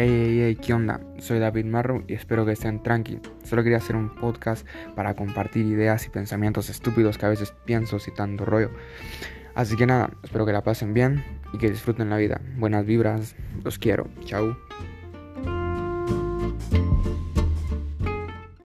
Hey, hey, hey, ¿qué onda? Soy David Marro y espero que estén tranqui. Solo quería hacer un podcast para compartir ideas y pensamientos estúpidos que a veces pienso citando rollo. Así que nada, espero que la pasen bien y que disfruten la vida. Buenas vibras, los quiero. Chao.